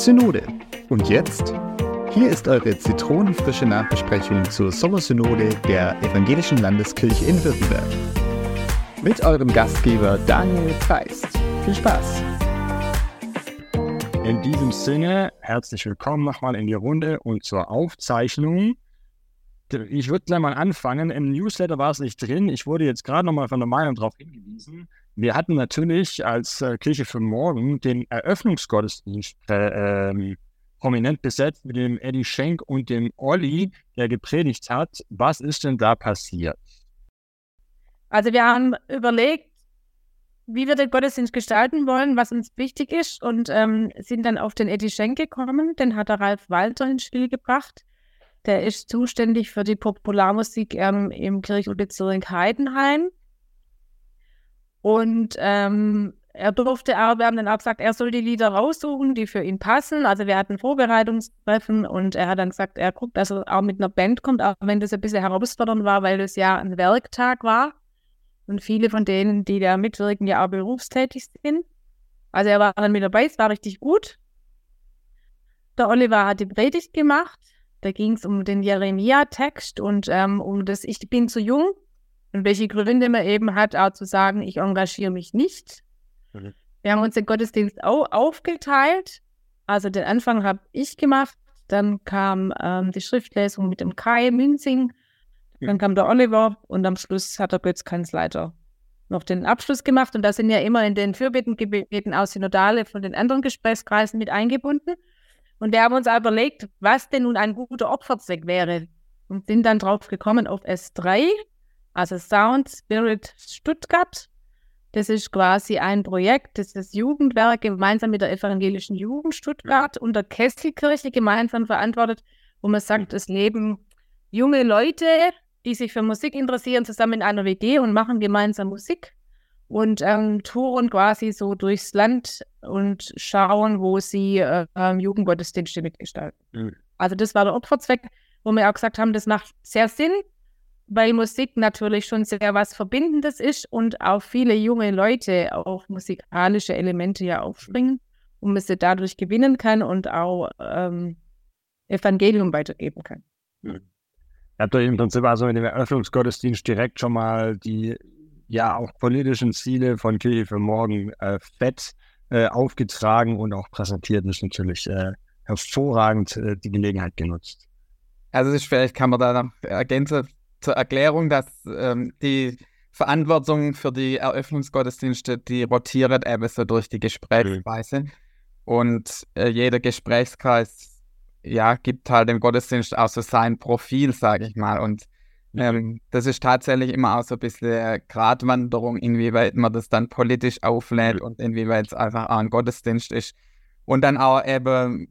Synode. Und jetzt? Hier ist eure zitronenfrische Nachbesprechung zur Sommersynode der Evangelischen Landeskirche in Württemberg. Mit eurem Gastgeber Daniel Feist. Viel Spaß! In diesem Sinne, herzlich willkommen nochmal in die Runde und zur Aufzeichnung. Ich würde gleich mal anfangen. Im Newsletter war es nicht drin. Ich wurde jetzt gerade nochmal von der Meinung darauf hingewiesen. Wir hatten natürlich als äh, Kirche für morgen den Eröffnungsgottesdienst äh, ähm, prominent besetzt mit dem Eddie Schenk und dem Olli, der gepredigt hat. Was ist denn da passiert? Also wir haben überlegt, wie wir den Gottesdienst gestalten wollen, was uns wichtig ist und ähm, sind dann auf den Eddie Schenk gekommen. Den hat der Ralf Walter ins Spiel gebracht. Der ist zuständig für die Popularmusik ähm, im Kirchenbezirk Heidenheim. Und ähm, er durfte aber, wir haben dann auch gesagt, er soll die Lieder raussuchen, die für ihn passen. Also wir hatten Vorbereitungstreffen und er hat dann gesagt, er guckt, dass er auch mit einer Band kommt, auch wenn das ein bisschen herausfordernd war, weil das ja ein Werktag war. Und viele von denen, die da mitwirken, ja auch berufstätig sind. Also er war dann mit dabei, es war richtig gut. Der Oliver hat die Predigt gemacht. Da ging es um den Jeremia-Text und ähm, um das Ich bin zu jung und welche Gründe man eben hat, auch zu sagen, ich engagiere mich nicht. Mhm. Wir haben uns den Gottesdienst auch aufgeteilt. Also den Anfang habe ich gemacht, dann kam ähm, die Schriftlesung mit dem Kai Münzing, dann kam der Oliver und am Schluss hat der Götzkanzleiter noch den Abschluss gemacht. Und da sind ja immer in den Fürbittengebeten aus Synodale von den anderen Gesprächskreisen mit eingebunden. Und wir haben uns auch überlegt, was denn nun ein guter Opferzweck wäre. Und sind dann drauf gekommen auf S3, also Sound Spirit Stuttgart. Das ist quasi ein Projekt, das das Jugendwerk gemeinsam mit der Evangelischen Jugend Stuttgart und der Kesselkirche gemeinsam verantwortet, wo man sagt, es leben junge Leute, die sich für Musik interessieren, zusammen in einer WG und machen gemeinsam Musik und ähm, touren quasi so durchs Land und schauen, wo sie äh, ähm, Jugendgottesdienste mitgestalten. Mhm. Also das war der Opferzweck, wo wir auch gesagt haben, das macht sehr Sinn, weil Musik natürlich schon sehr was Verbindendes ist und auch viele junge Leute auf musikalische Elemente ja aufspringen und man sie dadurch gewinnen kann und auch ähm, Evangelium weitergeben kann. Ihr habt euch im Prinzip also in dem Eröffnungsgottesdienst direkt schon mal die ja auch politischen Ziele von Kirche für Morgen äh, fett äh, aufgetragen und auch präsentiert. Das ist natürlich äh, hervorragend äh, die Gelegenheit genutzt. Also vielleicht kann man da noch ergänzen, zur Erklärung, dass ähm, die Verantwortung für die Eröffnungsgottesdienste, die rotiert eben so durch die Gesprächsweise. Mhm. Und äh, jeder Gesprächskreis, ja, gibt halt dem Gottesdienst auch so sein Profil, sage ich mal. Und ähm, das ist tatsächlich immer auch so ein bisschen Gratwanderung, inwieweit man das dann politisch auflädt mhm. und inwieweit es einfach auch ein Gottesdienst ist. Und dann auch eben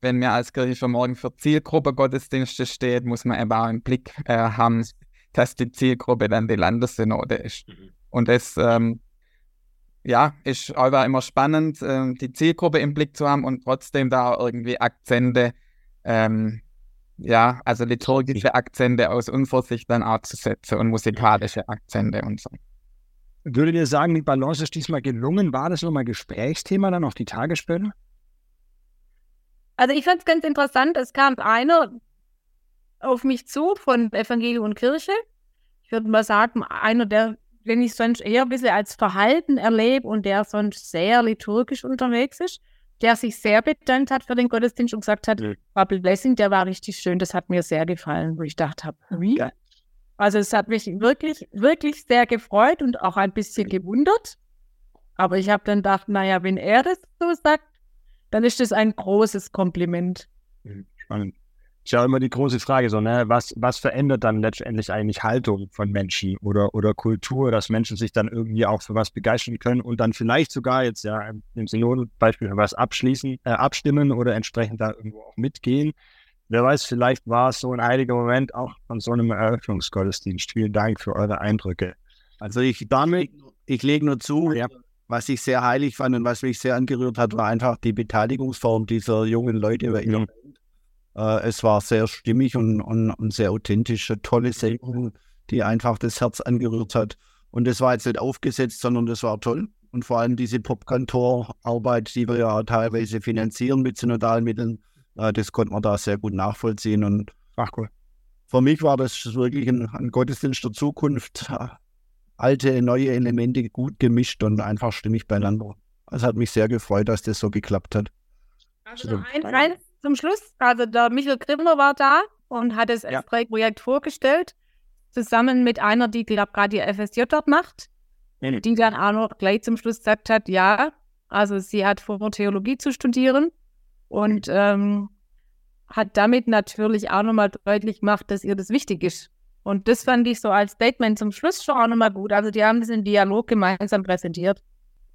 wenn wir als Kirche für morgen für Zielgruppe Gottesdienste steht, muss man eben auch im Blick äh, haben, dass die Zielgruppe dann die Landessynode ist. Mhm. Und das ähm, ja, ist einfach immer spannend, äh, die Zielgruppe im Blick zu haben und trotzdem da auch irgendwie Akzente, ähm, ja, also liturgische Akzente aus unserer Sicht dann auch zu setzen und musikalische Akzente und so. Würdet ihr sagen, die Balance ist diesmal gelungen? War das nochmal Gesprächsthema dann auf die Tagesspiele? Also ich fand es ganz interessant, es kam einer auf mich zu von Evangelium und Kirche. Ich würde mal sagen, einer, der, den ich sonst eher ein bisschen als Verhalten erlebe und der sonst sehr liturgisch unterwegs ist, der sich sehr bedankt hat für den Gottesdienst und gesagt hat, mhm. Bubble Blessing, der war richtig schön, das hat mir sehr gefallen, wo ich dachte habe, wie? Also es hat mich wirklich, wirklich sehr gefreut und auch ein bisschen gewundert. Aber ich habe dann gedacht, naja, wenn er das so sagt, dann ist das ein großes Kompliment. Mhm, spannend. Ist ja immer die große Frage, so, ne? was, was verändert dann letztendlich eigentlich Haltung von Menschen oder, oder Kultur, dass Menschen sich dann irgendwie auch für was begeistern können und dann vielleicht sogar jetzt ja im Synod-Beispiel was abschließen, äh, abstimmen oder entsprechend da irgendwo auch mitgehen. Wer weiß, vielleicht war es so ein heiliger Moment auch von so einem Eröffnungsgottesdienst. Vielen Dank für eure Eindrücke. Also ich damit, ich lege nur zu, ja was ich sehr heilig fand und was mich sehr angerührt hat, war einfach die Beteiligungsform dieser jungen Leute bei ihrer Band. Äh, es war sehr stimmig und, und, und sehr authentisch, eine tolle Sendung, die einfach das Herz angerührt hat. Und das war jetzt nicht aufgesetzt, sondern das war toll. und vor allem diese Popkantorarbeit, die wir ja teilweise finanzieren mit synodalen Mitteln, äh, das konnte man da sehr gut nachvollziehen. Und Ach cool. für mich war das wirklich ein, ein Gottesdienst der Zukunft. Alte, neue Elemente gut gemischt und einfach stimmig beieinander. Es hat mich sehr gefreut, dass das so geklappt hat. Also noch ein, eins zum Schluss. Also der Michael Grimmer war da und hat das Ja. S3-Projekt vorgestellt, zusammen mit einer, die, glaube gerade die FSJ dort macht, nee. die dann auch noch gleich zum Schluss gesagt hat, ja, also sie hat vor, Theologie zu studieren und ähm, hat damit natürlich auch nochmal deutlich gemacht, dass ihr das wichtig ist. Und das fand ich so als Statement zum Schluss schon auch nochmal gut. Also die haben das im Dialog gemeinsam präsentiert.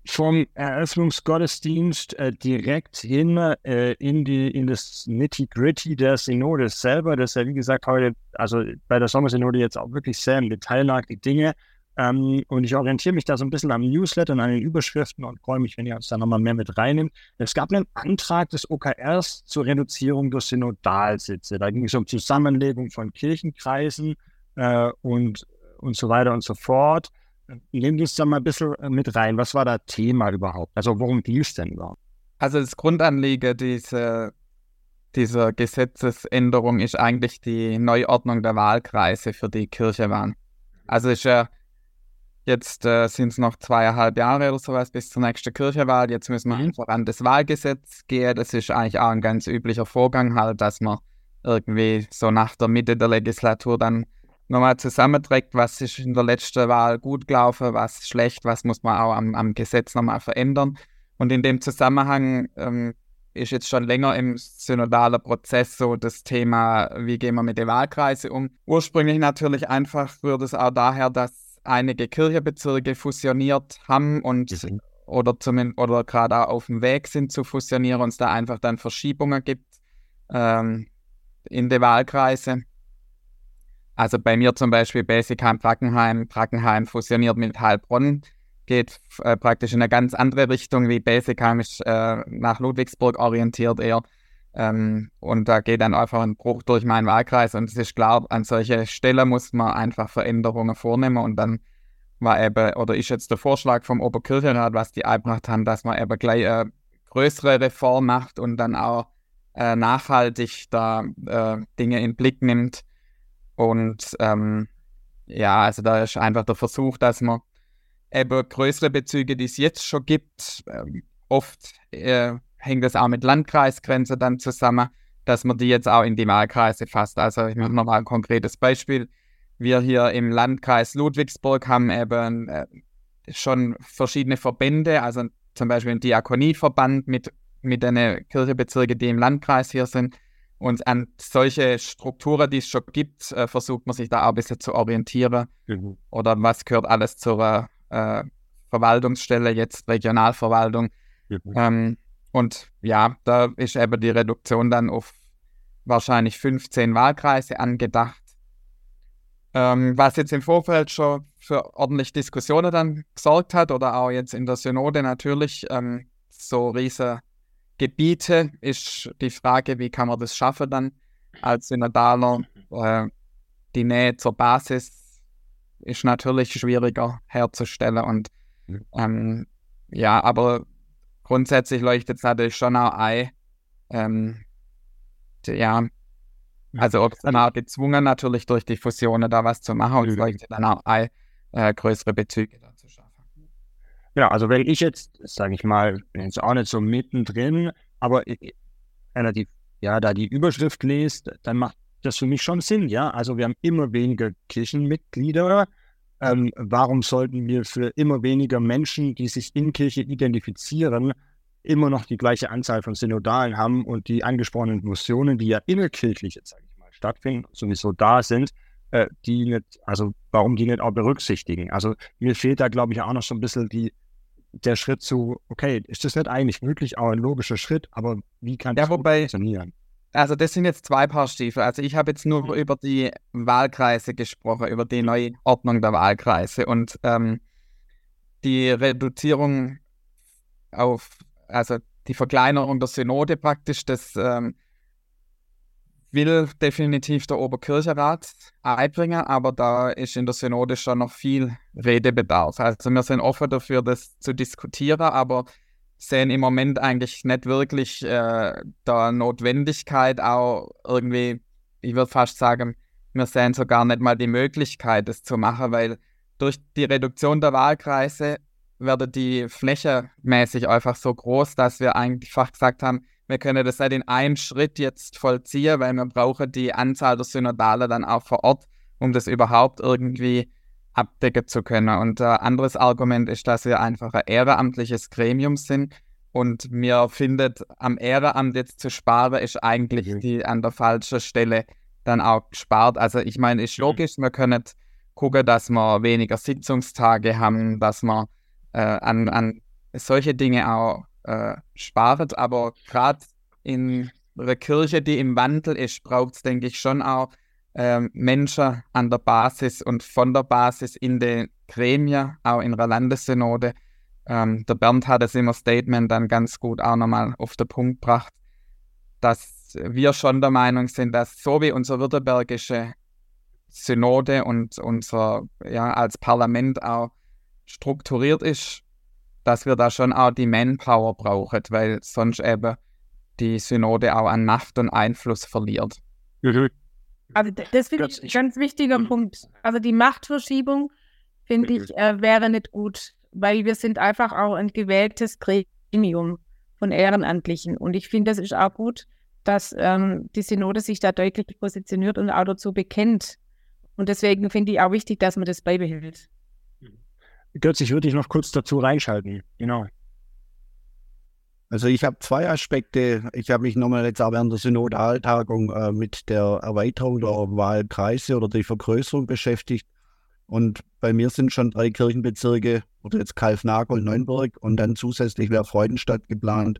vom Eröffnungsgottesdienst äh, direkt hin äh, in, die, in das Nitty-Gritty der Synode selber. Das ja, wie gesagt, heute, also bei der Sommersynode jetzt auch wirklich sehr im Detail lag, die Dinge. Ähm, und ich orientiere mich da so ein bisschen am Newsletter und an den Überschriften und freue mich, wenn ihr uns da nochmal mehr mit reinnimmt. Es gab einen Antrag des OKRs zur Reduzierung der Synodalsitze. Da ging es um Zusammenlegung von Kirchenkreisen äh, und, und so weiter und so fort. Nehmt uns da mal ein bisschen äh, mit rein. Was war da Thema überhaupt? Also worum ging es denn überhaupt? Also das Grundanliegen dieser, dieser Gesetzesänderung ist eigentlich die Neuordnung der Wahlkreise für die Kirchewahl. Also ist ja jetzt äh, sind es noch zweieinhalb Jahre oder sowas bis zur nächsten Kirchewahl. Jetzt müssen wir einfach an das Wahlgesetz gehen. Das ist eigentlich auch ein ganz üblicher Vorgang halt, dass man irgendwie so nach der Mitte der Legislatur dann nochmal zusammenträgt, was ist in der letzten Wahl gut gelaufen, was schlecht, was muss man auch am, am Gesetz nochmal verändern. Und in dem Zusammenhang ähm, ist jetzt schon länger im synodalen Prozess so das Thema, wie gehen wir mit den Wahlkreisen um. Ursprünglich natürlich einfach rührt es auch daher, dass einige Kirchenbezirke fusioniert haben und oder zumindest oder gerade auch auf dem Weg sind zu fusionieren und es da einfach dann Verschiebungen gibt ähm, in die Wahlkreise. Also bei mir zum Beispiel Basicheim, Brackenheim, Brackenheim fusioniert mit Heilbronn, geht äh, praktisch in eine ganz andere Richtung, wie Basicheim ist äh, nach Ludwigsburg orientiert eher. Ähm, und da geht dann einfach ein Bruch durch meinen Wahlkreis und es ist klar, an solche Stellen muss man einfach Veränderungen vornehmen und dann war eben, oder ist jetzt der Vorschlag vom Oberkirchenrat, was die eingebracht haben, dass man eben gleich eine größere Reform macht und dann auch äh, nachhaltig da äh, Dinge in den Blick nimmt. Und ähm, ja, also da ist einfach der Versuch, dass man eben größere Bezüge, die es jetzt schon gibt, ähm, oft äh, hängt das auch mit Landkreisgrenzen dann zusammen, dass man die jetzt auch in die Wahlkreise fasst. Also ich mache nochmal ein konkretes Beispiel. Wir hier im Landkreis Ludwigsburg haben eben äh, schon verschiedene Verbände, also zum Beispiel ein Diakonieverband mit, mit den Kirchenbezirken, die im Landkreis hier sind. Und an solche Strukturen, die es schon gibt, äh, versucht man sich da auch ein bisschen zu orientieren. Mhm. Oder was gehört alles zur äh, Verwaltungsstelle, jetzt Regionalverwaltung. Mhm. Ähm, und ja, da ist eben die Reduktion dann auf wahrscheinlich 15 Wahlkreise angedacht. Ähm, was jetzt im Vorfeld schon für ordentlich Diskussionen dann gesorgt hat oder auch jetzt in der Synode natürlich, ähm, so riesige Gebiete ist die Frage, wie kann man das schaffen dann als Synodaler. Äh, die Nähe zur Basis ist natürlich schwieriger herzustellen und Mhm. ähm, ja, aber grundsätzlich leuchtet es natürlich schon auch ein, ähm, ja, also ob es dann auch gezwungen natürlich durch die Fusionen da was zu machen und es Mhm. leuchtet dann auch ein, äh, größere Bezüge Ja, also wenn ich jetzt, sage ich mal, bin jetzt auch nicht so mittendrin, aber relativ, ja, da die Überschrift lest, dann macht das für mich schon Sinn, ja. Also wir haben immer weniger Kirchenmitglieder. Ähm, warum sollten wir für immer weniger Menschen, die sich in Kirche identifizieren, immer noch die gleiche Anzahl von Synodalen haben und die angesprochenen Fusionen, die ja innerkirchlich jetzt, sage ich mal, stattfinden, sowieso da sind, äh, die nicht, also warum die nicht auch berücksichtigen. Also mir fehlt da, glaube ich, auch noch so ein bisschen die, der Schritt zu, okay, ist das nicht eigentlich möglich, auch ein logischer Schritt, aber wie kann Ja, das wobei- funktionieren? Also das sind jetzt zwei Paar Stiefel. Also ich habe jetzt nur Mhm. über die Wahlkreise gesprochen, über die neue Ordnung der Wahlkreise und ähm, die Reduzierung auf, also die Verkleinerung der Synode praktisch, das ähm, will definitiv der Oberkirchenrat einbringen, aber da ist in der Synode schon noch viel Redebedarf. Also wir sind offen dafür, das zu diskutieren, aber sehen im Moment eigentlich nicht wirklich äh, der Notwendigkeit, auch irgendwie, ich würde fast sagen, wir sehen sogar nicht mal die Möglichkeit, das zu machen, weil durch die Reduktion der Wahlkreise werde die Fläche mäßig einfach so groß, dass wir einfach gesagt haben, wir können das nicht in einem Schritt jetzt vollziehen, weil wir brauchen die Anzahl der Synodale dann auch vor Ort, um das überhaupt irgendwie abdecken zu können. Und ein anderes Argument ist, dass wir einfach ein ehrenamtliches Gremium sind und mir findet, am Ehrenamt jetzt zu sparen, ist eigentlich mhm. die an der falschen Stelle dann auch gespart. Also ich meine, ist mhm. logisch, wir können gucken, dass wir weniger Sitzungstage haben, dass wir äh, an, an solche Dinge auch äh, sparen. Aber gerade in einer Kirche, die im Wandel ist, braucht es, denke ich, schon auch äh, Menschen an der Basis und von der Basis in den Gremien, auch in der Landessynode. Ähm, der Bernd hat es im Statement dann ganz gut auch nochmal auf den Punkt gebracht, dass wir schon der Meinung sind, dass so wie unser württembergische Synode und unser ja, als Parlament auch strukturiert ist, dass wir da schon auch die Manpower brauchen, weil sonst eben die Synode auch an Macht und Einfluss verliert. Also das finde ich ein ganz wichtiger mhm. Punkt. Also die Machtverschiebung, finde ich, äh, wäre nicht gut, weil wir sind einfach auch ein gewähltes Gremium von Ehrenamtlichen. Und ich finde, es ist auch gut, dass ähm, die Synode sich da deutlich positioniert und auch dazu bekennt. Und deswegen finde ich auch wichtig, dass man das beibehält. Götz, ich würde dich noch kurz dazu reinschalten. Genau. Also ich habe zwei Aspekte. Ich habe mich nochmal jetzt auch während der Synodaltagung äh, mit der Erweiterung der Wahlkreise oder der Vergrößerung beschäftigt. Und bei mir sind schon drei Kirchenbezirke, oder jetzt Kalfnagel und Neuenburg und dann zusätzlich wäre Freudenstadt geplant.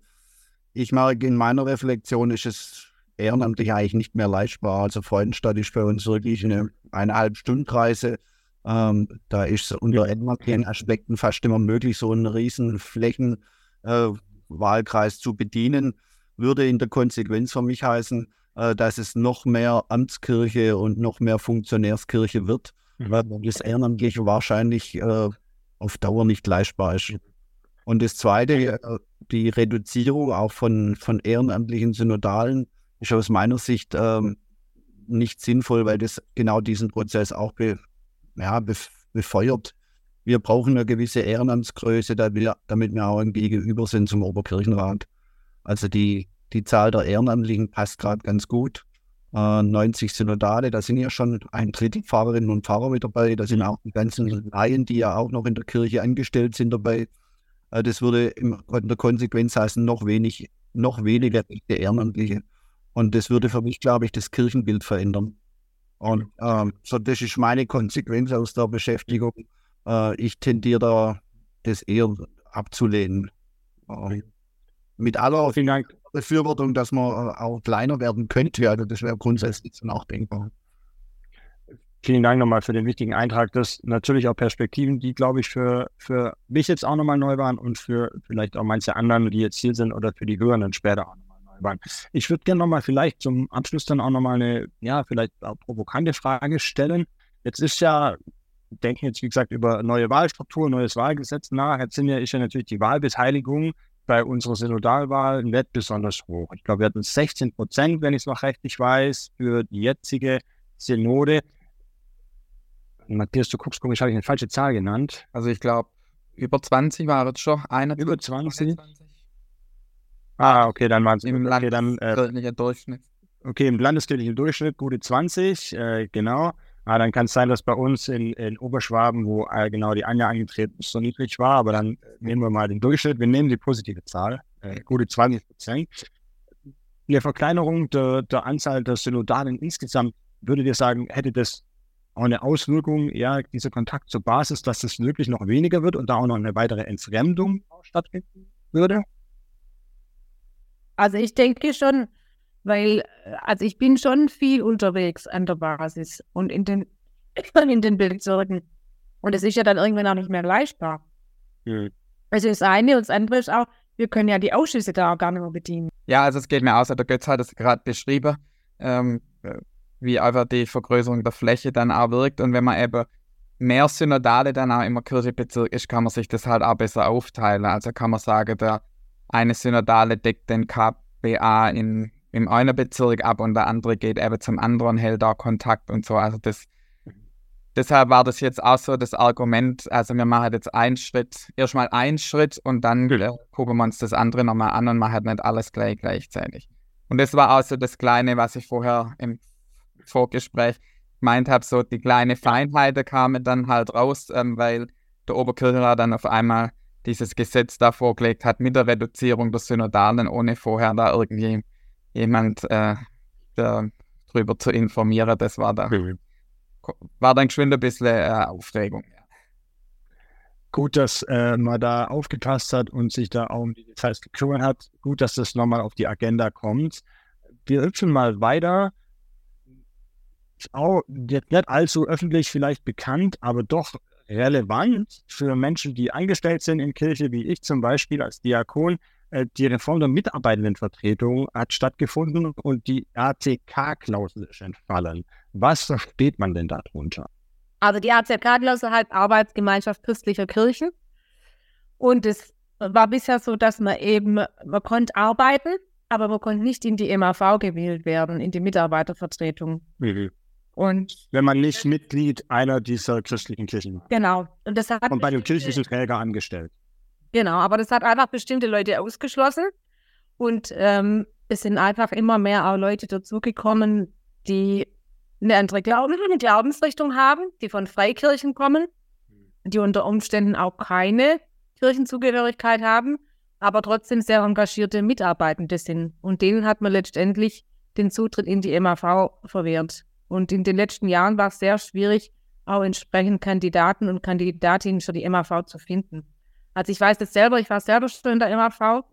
Ich merke, in meiner Reflexion ist es ehrenamtlich eigentlich nicht mehr leistbar. Also Freudenstadt ist bei uns wirklich eine eineinhalb Stunden Reise ähm, da ist es unter enmarkigen Aspekten fast immer möglich, so einen riesen Flächenwahlkreis äh, zu bedienen. Würde in der Konsequenz für mich heißen, äh, dass es noch mehr Amtskirche und noch mehr Funktionärskirche wird, mhm. weil das Ehrenamtliche wahrscheinlich äh, auf Dauer nicht leistbar ist. Und das Zweite, äh, die Reduzierung auch von, von ehrenamtlichen Synodalen ist aus meiner Sicht ähm, nicht sinnvoll, weil das genau diesen Prozess auch be ja, befeuert. Wir brauchen eine gewisse Ehrenamtsgröße, damit wir auch ein Gegenüber sind zum Oberkirchenrat. Also die, die Zahl der Ehrenamtlichen passt gerade ganz gut. Äh, 90 Synodale, da sind ja schon ein Drittel Pfarrerinnen und Pfarrer mit dabei. Da sind auch die ganzen Laien, die ja auch noch in der Kirche angestellt sind dabei. Äh, das würde in der Konsequenz heißen, noch, wenig, noch weniger Ehrenamtliche. Und das würde für mich, glaube ich, das Kirchenbild verändern. Und ähm, so, das ist meine Konsequenz aus der Beschäftigung. Äh, ich tendiere da, das eher abzulehnen. Äh, mit aller Befürwortung, dass man äh, auch kleiner werden könnte. Also das wäre grundsätzlich so nachdenkbar. Vielen Dank nochmal für den wichtigen Eintrag. Das natürlich auch Perspektiven, die, glaube ich, für, für mich jetzt auch nochmal neu waren und für vielleicht auch manche anderen, die jetzt hier sind oder für die Hörenden später auch waren. Ich würde gerne nochmal vielleicht zum Abschluss dann auch nochmal eine, ja, vielleicht provokante Frage stellen. Jetzt ist ja, denken jetzt, wie gesagt, über neue Wahlstruktur, neues Wahlgesetz nach. Jetzt sind ja, ist ja natürlich die Wahlbeteiligung bei unserer Synodalwahl nicht besonders hoch. Ich glaube, wir hatten 16 Prozent, wenn ich es noch richtig weiß, für die jetzige Synode. Matthias, du guckst komisch, habe ich eine falsche Zahl genannt. Also ich glaube, über 20 war es schon. 21, über 20. 21. Ah, okay, dann waren es im okay, landeskirchlichen äh, Durchschnitt. Okay, im landeskirchlichen Durchschnitt gute 20, äh, genau. Ah, dann kann es sein, dass bei uns in, in Oberschwaben, wo äh, genau die Anja angetreten ist, so niedrig war, aber dann nehmen wir mal den Durchschnitt. Wir nehmen die positive Zahl, äh, gute 20 Prozent. Eine Verkleinerung der, der Anzahl der Synodalen insgesamt, würdet ihr sagen, hätte das auch eine Auswirkung, ja, dieser Kontakt zur Basis, dass es wirklich noch weniger wird und da auch noch eine weitere Entfremdung stattfinden würde? Also ich denke schon, weil, also ich bin schon viel unterwegs an der Basis und in den, in den Bezirken. Und es ist ja dann irgendwann auch nicht mehr leistbar. Mhm. Also das eine und das andere ist auch, wir können ja die Ausschüsse da auch gar nicht mehr bedienen. Ja, also es geht mir aus, der Götz hat es gerade beschrieben. ähm, wie einfach die Vergrößerung der Fläche dann auch wirkt. Und wenn man eben mehr Synodale dann auch im Kirchenbezirk ist, kann man sich das halt auch besser aufteilen. Also kann man sagen, der eine Synodale deckt den KBA in, im einen Bezirk ab und der andere geht eben zum anderen, hält da Kontakt und so. Also das, deshalb war das jetzt auch so das Argument, also wir machen jetzt einen Schritt, erstmal einen Schritt und dann äh, gucken wir uns das andere nochmal an und machen nicht alles gleich gleichzeitig. Und das war auch so das Kleine, was ich vorher im Vorgespräch gemeint habe, so die kleine Feinheiten kamen dann halt raus, ähm, weil der Oberkirchler dann auf einmal dieses Gesetz da vorgelegt hat mit der Reduzierung der Synodalen, ohne vorher da irgendwie jemand äh, darüber zu informieren. Das war da, war dann geschwind ein bisschen äh, Aufregung. Gut, dass äh, man da aufgepasst hat und sich da auch um die Details gekümmert hat. Gut, dass das nochmal auf die Agenda kommt. Wir hüpfen mal weiter auch jetzt nicht allzu öffentlich vielleicht bekannt, aber doch relevant für Menschen, die angestellt sind in Kirche, wie ich zum Beispiel als Diakon. Äh, die Reform der Mitarbeitendenvertretung hat stattgefunden und die ACK-Klausel ist entfallen. Was versteht man denn darunter? Also die ACK-Klausel heißt Arbeitsgemeinschaft christlicher Kirchen. Und es war bisher so, dass man eben, man konnte arbeiten, aber man konnte nicht in die MAV gewählt werden, in die Mitarbeitervertretung. Mhm. Und wenn man nicht Mitglied einer dieser christlichen Kirchen war. Genau. Und, das hat und bei dem kirchlichen Träger angestellt. Genau, aber das hat einfach bestimmte Leute ausgeschlossen. Und ähm, es sind einfach immer mehr auch Leute dazugekommen, die eine andere Glauben, eine Glaubensrichtung haben, die von Freikirchen kommen, die unter Umständen auch keine Kirchenzugehörigkeit haben, aber trotzdem sehr engagierte Mitarbeitende sind. Und denen hat man letztendlich den Zutritt in die MAV verwehrt. Und in den letzten Jahren war es sehr schwierig, auch entsprechend Kandidaten und Kandidatinnen für die MAV zu finden. Also ich weiß das selber, ich war selber schon in der MAV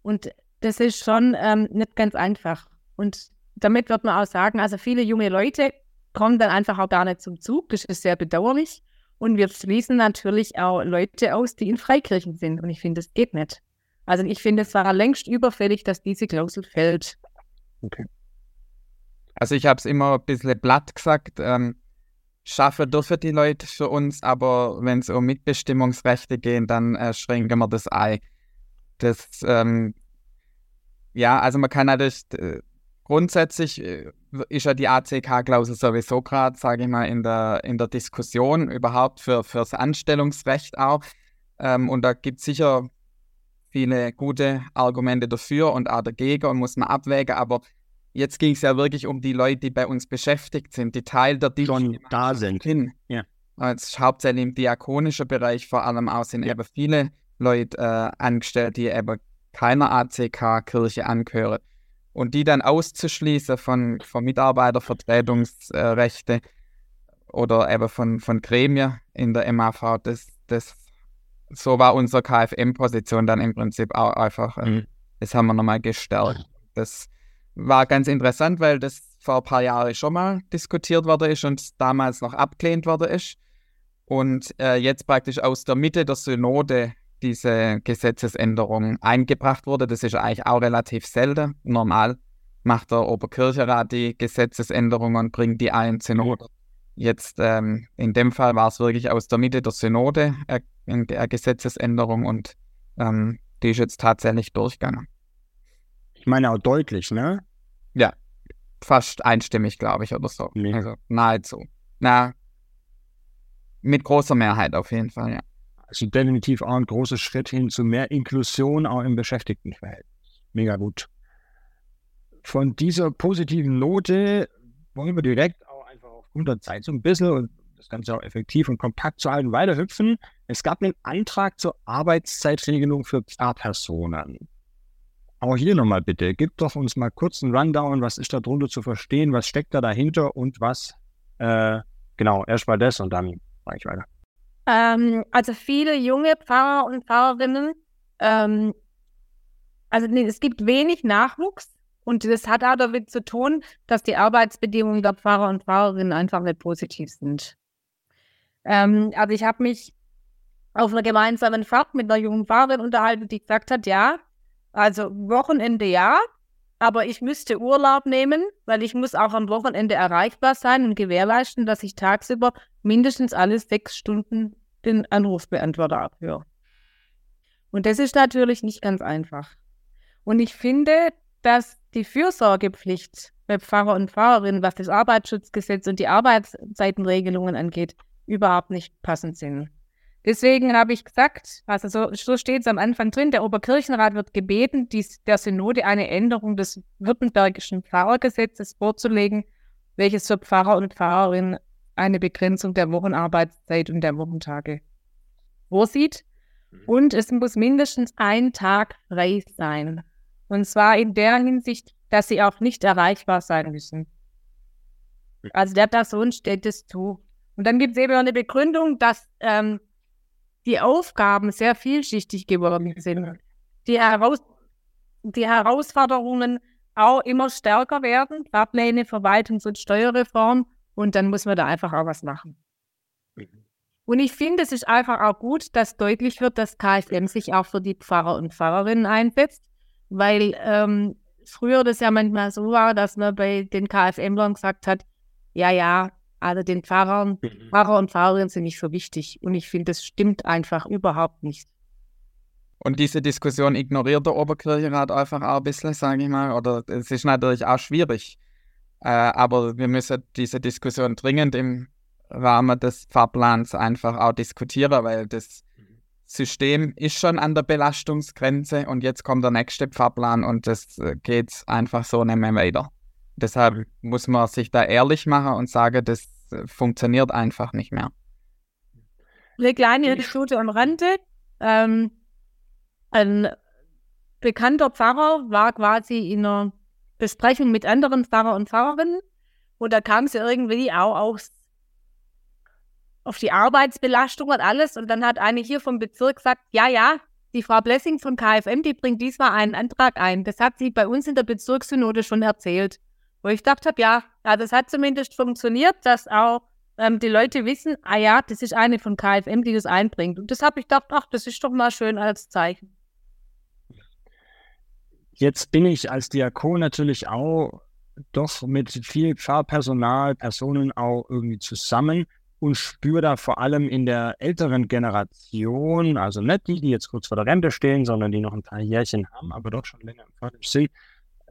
und das ist schon ähm, nicht ganz einfach. Und damit wird man auch sagen, also viele junge Leute kommen dann einfach auch gar nicht zum Zug. Das ist sehr bedauerlich. Und wir schließen natürlich auch Leute aus, die in Freikirchen sind. Und ich finde, das geht nicht. Also ich finde, es war längst überfällig, dass diese Klausel fällt. Okay. Also ich habe es immer ein bisschen platt gesagt, ähm, schaffen dürfen die Leute für uns, aber wenn es um Mitbestimmungsrechte geht, dann äh, schränken wir das ein. Das, ähm, ja, also man kann natürlich, äh, grundsätzlich äh, ist ja die ACK-Klausel sowieso gerade, sage ich mal, in der, in der Diskussion überhaupt für, das Anstellungsrecht auch. Ähm, und da gibt es sicher viele gute Argumente dafür und auch dagegen und muss man abwägen, aber Jetzt ging es ja wirklich um die Leute, die bei uns beschäftigt sind, die Teil der Dienste schon da sind. Hin. Ja. Als hauptsächlich im diakonischen Bereich vor allem auch sind ja. eben viele Leute äh, angestellt, die eben keiner ACK-Kirche angehören. Und die dann auszuschließen von, von Mitarbeitervertretungsrechte oder eben von, von Gremien in der MAV, das, das, so war unsere KFM-Position dann im Prinzip auch einfach, äh, mhm. das haben wir nochmal gestärkt. Das, war ganz interessant, weil das vor ein paar Jahren schon mal diskutiert worden ist und damals noch abgelehnt worden ist. Und äh, jetzt praktisch aus der Mitte der Synode diese Gesetzesänderung eingebracht wurde. Das ist eigentlich auch relativ selten. Normal macht der Oberkirchenrat die Gesetzesänderung und bringt die ein Synode. Jetzt ähm, in dem Fall war es wirklich aus der Mitte der Synode äh, eine Gesetzesänderung und ähm, die ist jetzt tatsächlich durchgegangen. Ich meine auch deutlich, ne? Ja, fast einstimmig, glaube ich, oder so. Nee. Also nahezu. Na, mit großer Mehrheit auf jeden Fall, ja. Also definitiv auch ein großer Schritt hin zu mehr Inklusion auch im Beschäftigtenverhältnis. Mega gut. Von dieser positiven Note wollen wir direkt auch einfach aufgrund der Zeit so ein bisschen und das Ganze auch effektiv und kompakt zu halten, weiterhüpfen. Es gab einen Antrag zur Arbeitszeitregelung für Pfarrpersonen. Auch hier nochmal bitte, gib doch uns mal kurz einen Rundown, was ist da drunter zu verstehen, was steckt da dahinter und was, äh, genau, erst mal das und dann mache ich weiter. Ähm, also viele junge Pfarrer und Pfarrerinnen, ähm, also nee, es gibt wenig Nachwuchs und das hat auch damit zu tun, dass die Arbeitsbedingungen der Pfarrer und Pfarrerinnen einfach nicht positiv sind. Ähm, also ich habe mich auf einer gemeinsamen Fahrt mit einer jungen Pfarrerin unterhalten, die gesagt hat, ja, also Wochenende ja, aber ich müsste Urlaub nehmen, weil ich muss auch am Wochenende erreichbar sein und gewährleisten, dass ich tagsüber mindestens alle sechs Stunden den Anrufbeantworter abhöre. Und das ist natürlich nicht ganz einfach. Und ich finde, dass die Fürsorgepflicht bei Pfarrer und Pfarrerinnen, was das Arbeitsschutzgesetz und die Arbeitszeitenregelungen angeht, überhaupt nicht passend sind. Deswegen habe ich gesagt, also so, so steht es am Anfang drin, der Oberkirchenrat wird gebeten, dies, der Synode eine Änderung des württembergischen Pfarrergesetzes vorzulegen, welches für Pfarrer und Pfarrerinnen eine Begrenzung der Wochenarbeitszeit und der Wochentage vorsieht. Mhm. Und es muss mindestens ein Tag frei sein. Und zwar in der Hinsicht, dass sie auch nicht erreichbar sein müssen. Also der Person steht es zu. Und dann gibt es eben eine Begründung, dass ähm, die Aufgaben sehr vielschichtig geworden sind. Die, Heraus die Herausforderungen auch immer stärker werden, Fahrpläne, Verwaltungs- und Steuerreform. Und dann muss man da einfach auch was machen. Mhm. Und ich finde, es ist einfach auch gut, dass deutlich wird, dass KFM sich auch für die Pfarrer und Pfarrerinnen einsetzt, weil ähm, früher das ja manchmal so war, dass man bei den KFM-Lern gesagt hat, ja, ja, also den Pfarrern, mhm. Pfarrer und Pfarrerinnen sind nicht so wichtig. Und ich finde, das stimmt einfach überhaupt nicht. Und diese Diskussion ignoriert der Oberkirchenrat einfach auch ein bisschen, sage ich mal. Oder es ist natürlich auch schwierig. Äh, aber wir müssen diese Diskussion dringend im Rahmen des Fahrplans einfach auch diskutieren, weil das System ist schon an der Belastungsgrenze und jetzt kommt der nächste Fahrplan und das äh, geht einfach so nicht mehr weiter. Deshalb muss man sich da ehrlich machen und sagen, das äh, funktioniert einfach nicht mehr. Eine kleine Anekdote am Rande. Ähm, ein bekannter Pfarrer war quasi in einer Besprechung mit anderen Pfarrer und Pfarrerinnen und da kam sie irgendwie auch aufs, auf die Arbeitsbelastung und alles und dann hat eine hier vom Bezirk gesagt, ja, ja, die Frau Blessing von KFM, die bringt diesmal einen Antrag ein. Das hat sie bei uns in der Bezirkssynode schon erzählt. Wo ich gedacht habe, ja, ja, das hat zumindest funktioniert, dass auch ähm, die Leute wissen, ah ja, das ist eine von KFM, die das einbringt. Und das habe ich gedacht, ach, das ist doch mal schön als Zeichen. Jetzt bin ich als Diakon natürlich auch doch mit viel Pfarrpersonal, Personen auch irgendwie zusammen und spüre da vor allem in der älteren Generation, also nicht die, die jetzt kurz vor der Rente stehen, sondern die noch ein paar Jährchen haben, aber doch schon länger im Pfarrisch sind,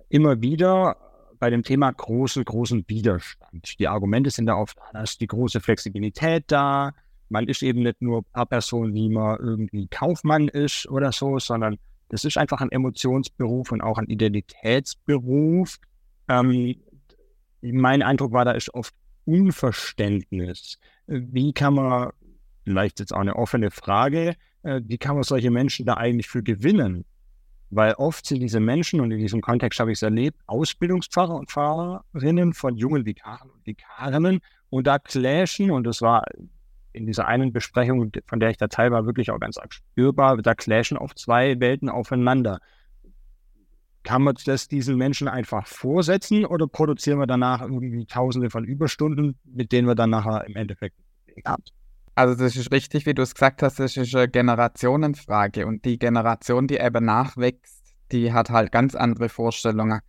immer wieder bei dem Thema großen, großen Widerstand. Die Argumente sind da oft, da ist die große Flexibilität da. Man ist eben nicht nur eine Person, wie man irgendwie Kaufmann ist oder so, sondern das ist einfach ein Emotionsberuf und auch ein Identitätsberuf. Ähm, mein Eindruck war, da ist oft Unverständnis. Wie kann man, vielleicht jetzt auch eine offene Frage, äh, wie kann man solche Menschen da eigentlich für gewinnen? Weil oft sind diese Menschen, und in diesem Kontext habe ich es erlebt, Ausbildungspfarrer und Pfarrerinnen von jungen Vikaren und Vikarinnen. Und da clashen, und das war in dieser einen Besprechung, von der ich da teil war, wirklich auch ganz spürbar, da clashen auf zwei Welten aufeinander. Kann man das diesen Menschen einfach vorsetzen oder produzieren wir danach irgendwie tausende von Überstunden, mit denen wir dann nachher im Endeffekt haben? Also das ist richtig, wie du es gesagt hast, das ist eine Generationenfrage und die Generation, die eben nachwächst, die hat halt ganz andere Vorstellungen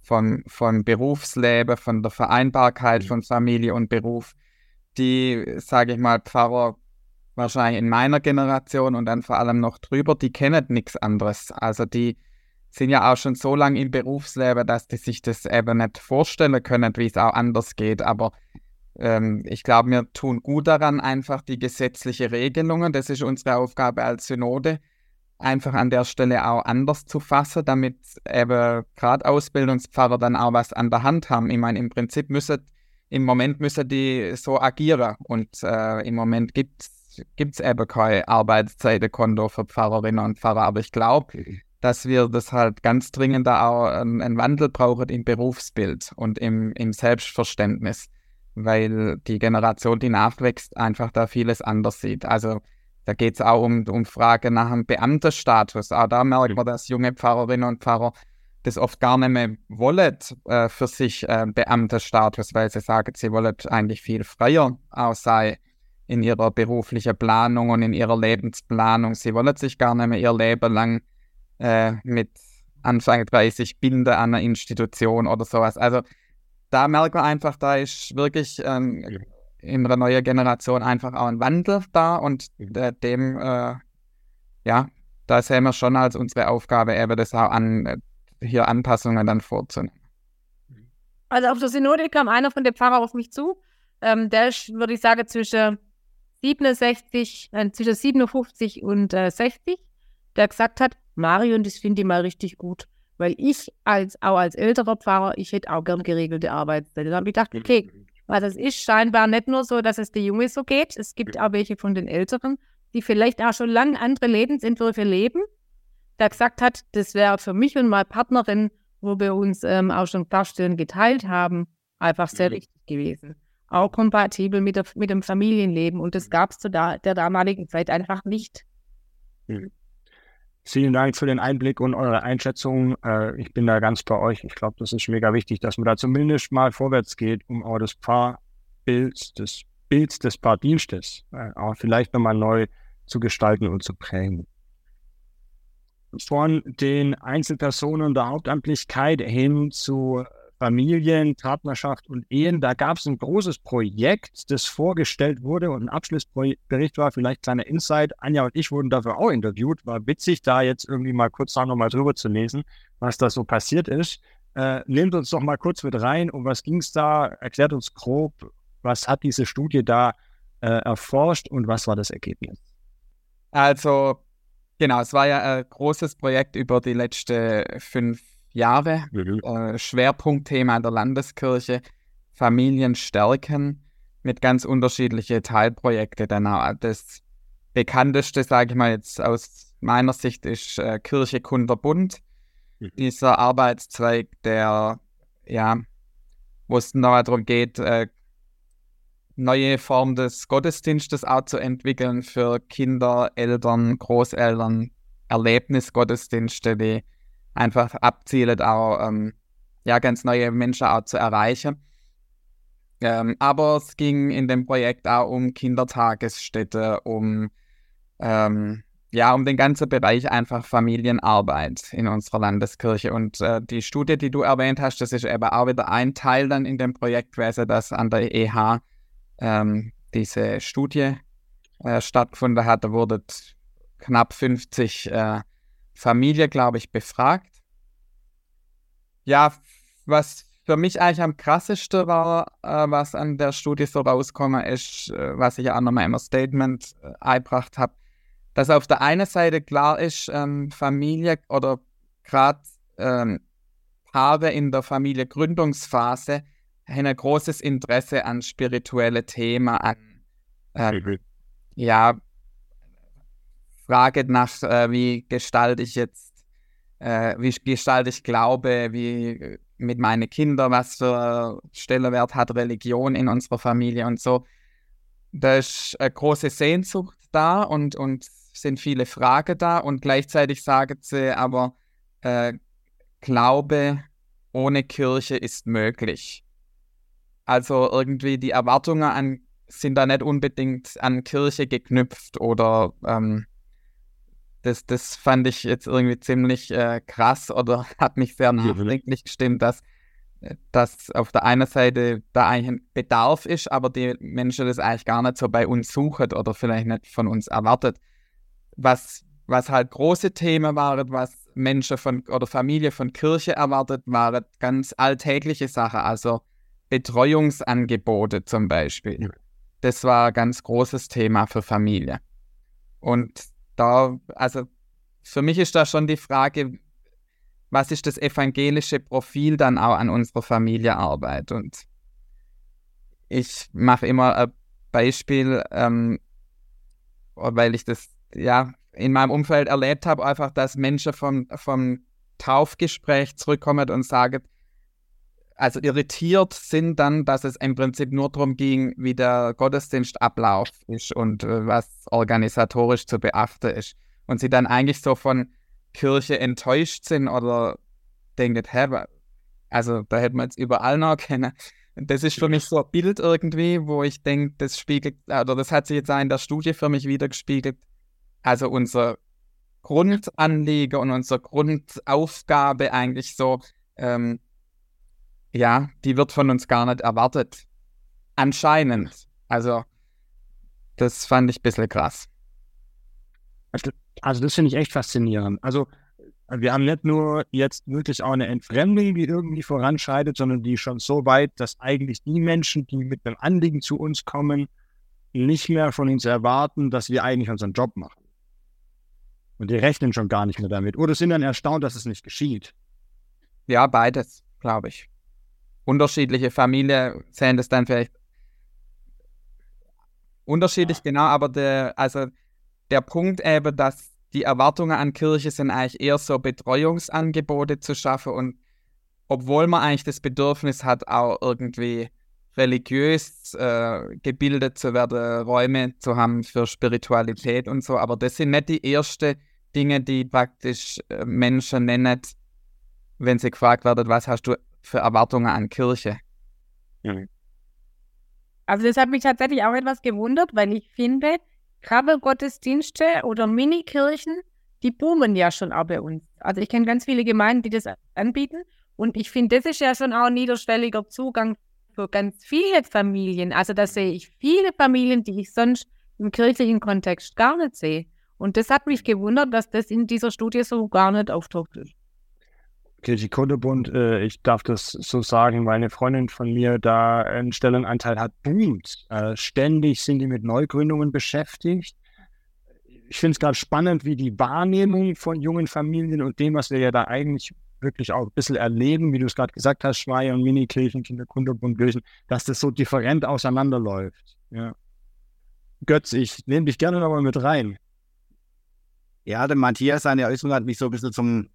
von, von Berufsleben, von der Vereinbarkeit von Familie und Beruf. Die, sage ich mal, Pfarrer wahrscheinlich in meiner Generation und dann vor allem noch drüber, die kennen nichts anderes. Also die sind ja auch schon so lange im Berufsleben, dass die sich das eben nicht vorstellen können, wie es auch anders geht. Aber ähm, ich glaube, wir tun gut daran, einfach die gesetzliche Regelungen, das ist unsere Aufgabe als Synode, einfach an der Stelle auch anders zu fassen, damit eben gerade Ausbildungspfarrer dann auch was an der Hand haben. Ich meine, im Prinzip müssen, im Moment müssen die so agieren und äh, im Moment gibt es eben kein Arbeitszeitenkonto für Pfarrerinnen und Pfarrer, aber ich glaube, dass wir das halt ganz dringend da auch einen, einen Wandel brauchen im Berufsbild und im, im Selbstverständnis weil die Generation, die nachwächst, einfach da vieles anders sieht. Also da geht es auch um, um Fragen nach dem Beamtenstatus. Auch da merkt man, dass junge Pfarrerinnen und Pfarrer das oft gar nicht mehr wollen äh, für sich äh, Beamtenstatus, weil sie sagen, sie wollen eigentlich viel freier auch sein in ihrer beruflichen Planung und in ihrer Lebensplanung. Sie wollen sich gar nicht mehr ihr Leben lang äh, mit Anfang 30 binde an einer Institution oder sowas. Also da merkt man einfach, da ist wirklich ähm, ja. in der neuen Generation einfach auch ein Wandel da und äh, dem, äh, ja, da sehen wir schon als unsere Aufgabe, eben das auch an, hier Anpassungen dann vorzunehmen. Also auf der Synode kam einer von den Pfarrer auf mich zu. Ähm, der ist, würde ich sagen, zwischen 67, äh, zwischen 57 und äh, 60, der gesagt hat, Marion, das finde ich mal richtig gut. Weil ich als auch als älterer Pfarrer, ich hätte auch gern geregelte Arbeitszeit. Da habe ich gedacht, okay, weil das ist scheinbar nicht nur so, dass es die Junge so geht. Es gibt auch welche von den Älteren, die vielleicht auch schon lange andere Lebensentwürfe leben, der gesagt hat, das wäre für mich und meine Partnerin, wo wir uns ähm, auch schon Pfarrstellen geteilt haben, einfach sehr mhm. richtig gewesen. Auch kompatibel mit, der, mit dem Familienleben. Und das mhm. gab es zu da, der damaligen Zeit einfach nicht. Mhm. Vielen Dank für den Einblick und eure Einschätzung. Äh, ich bin da ganz bei euch. Ich glaube, das ist mega wichtig, dass man da zumindest mal vorwärts geht, um auch das Paarbild, das Bild des Paardienstes äh, auch vielleicht nochmal neu zu gestalten und zu prägen. Von den Einzelpersonen der Hauptamtlichkeit hin zu Familien, Partnerschaft und Ehen. Da gab es ein großes Projekt, das vorgestellt wurde und ein Abschlussbericht war, vielleicht kleiner Insight. Anja und ich wurden dafür auch interviewt. War witzig, da jetzt irgendwie mal kurz noch mal drüber zu lesen, was da so passiert ist. Äh, nehmt uns doch mal kurz mit rein. Um was ging es da? Erklärt uns grob, was hat diese Studie da äh, erforscht und was war das Ergebnis? Also, genau, es war ja ein großes Projekt über die letzten fünf Jahre. Mhm. Äh, Schwerpunktthema der Landeskirche, Familien stärken mit ganz unterschiedlichen Teilprojekten. Das bekannteste, sage ich mal jetzt aus meiner Sicht, ist äh, Kirche Kunterbund. Mhm. Dieser Arbeitszweig, der, ja, wo es darum geht, äh, neue Form des Gottesdienstes auch zu entwickeln für Kinder, Eltern, Großeltern, Erlebnisgottesdienste, die einfach abzielt, auch ähm, ja, ganz neue Menschen auch zu erreichen. Ähm, aber es ging in dem Projekt auch um Kindertagesstätte, um, ähm, ja, um den ganzen Bereich einfach Familienarbeit in unserer Landeskirche. Und äh, die Studie, die du erwähnt hast, das ist eben auch wieder ein Teil dann in dem Projekt gewesen, das an der EH ähm, diese Studie äh, stattgefunden hat. Da wurden knapp 50 äh, Familie, glaube ich, befragt. Ja, was für mich eigentlich am krassesten war, äh, was an der Studie so rausgekommen ist, äh, was ich auch nochmal im Statement äh, eingebracht habe, dass auf der einen Seite klar ist, ähm, Familie oder gerade ähm, Paare in der Familiengründungsphase haben ein großes Interesse an spirituelle Themen, an äh, ja, Frage nach, äh, wie gestalte ich jetzt, äh, wie gestalte ich Glaube, wie äh, mit meinen Kindern, was für Stellenwert hat Religion in unserer Familie und so. Da ist eine große Sehnsucht da und, und sind viele Fragen da und gleichzeitig sagen sie aber, äh, Glaube ohne Kirche ist möglich. Also irgendwie die Erwartungen an, sind da nicht unbedingt an Kirche geknüpft oder ähm, das, das fand ich jetzt irgendwie ziemlich äh, krass oder hat mich sehr nachdenklich gestimmt, dass, äh, dass auf der einen Seite da eigentlich ein Bedarf ist, aber die Menschen das eigentlich gar nicht so bei uns suchen oder vielleicht nicht von uns erwartet. Was, was halt große Themen waren, was Menschen von oder Familie von Kirche erwartet, waren ganz alltägliche Sachen, also Betreuungsangebote zum Beispiel. Das war ein ganz großes Thema für Familie. Und da, also für mich ist da schon die Frage, was ist das evangelische Profil dann auch an unserer Familienarbeit? Und ich mache immer ein Beispiel, ähm, weil ich das ja in meinem Umfeld erlebt habe, einfach, dass Menschen vom, vom Taufgespräch zurückkommen und sagen, also irritiert sind dann, dass es im Prinzip nur darum ging, wie der Gottesdienstablauf ist und äh, was organisatorisch zu beachten ist. Und sie dann eigentlich so von Kirche enttäuscht sind oder denken, hä, also da hätten wir jetzt überall noch kennen. Das ist für mich so ein Bild irgendwie, wo ich denke, das spiegelt, oder das hat sich jetzt auch in der Studie für mich wieder gespiegelt. Also unser Grundanliegen und unsere Grundaufgabe eigentlich so, ähm, ja, die wird von uns gar nicht erwartet. Anscheinend. Also, das fand ich ein bisschen krass. Also, also das finde ich echt faszinierend. Also, wir haben nicht nur jetzt wirklich auch eine Entfremdung, die irgendwie voranschreitet, sondern die schon so weit, dass eigentlich die Menschen, die mit einem Anliegen zu uns kommen, nicht mehr von uns erwarten, dass wir eigentlich unseren Job machen. Und die rechnen schon gar nicht mehr damit. Oder sind dann erstaunt, dass es nicht geschieht. Ja, beides, glaube ich. Unterschiedliche Familien sehen das dann vielleicht unterschiedlich, ja. genau, aber der, also der Punkt eben, dass die Erwartungen an Kirche sind eigentlich eher so Betreuungsangebote zu schaffen und obwohl man eigentlich das Bedürfnis hat, auch irgendwie religiös äh, gebildet zu werden, Räume zu haben für Spiritualität und so, aber das sind nicht die ersten Dinge, die praktisch äh, Menschen nennen, wenn sie gefragt werden, was hast du für Erwartungen an Kirche? Mhm. Also das hat mich tatsächlich auch etwas gewundert, weil ich finde, Cover-Gottesdienste oder Minikirchen, die boomen ja schon auch bei uns. Also ich kenne ganz viele Gemeinden, die das anbieten. Und ich finde, das ist ja schon auch ein niederschwelliger Zugang für ganz viele Familien. Also da sehe ich viele Familien, die ich sonst im kirchlichen Kontext gar nicht sehe. Und das hat mich gewundert, dass das in dieser Studie so gar nicht auftaucht ist. Kirche Kundebund, äh, ich darf das so sagen, weil eine Freundin von mir da einen Stellenanteil hat, boomt. Äh, ständig sind die mit Neugründungen beschäftigt. Ich finde es gerade spannend, wie die Wahrnehmung von jungen Familien und dem, was wir ja da eigentlich wirklich auch ein bisschen erleben, wie du es gerade gesagt hast, Schweier und Minikirchen, Kinderkundebund, Kirchen, dass das so different auseinanderläuft. Ja. Götz, ich nehme dich gerne nochmal mit rein. Ja, der Matthias, seine Äußerung hat mich so ein bisschen zum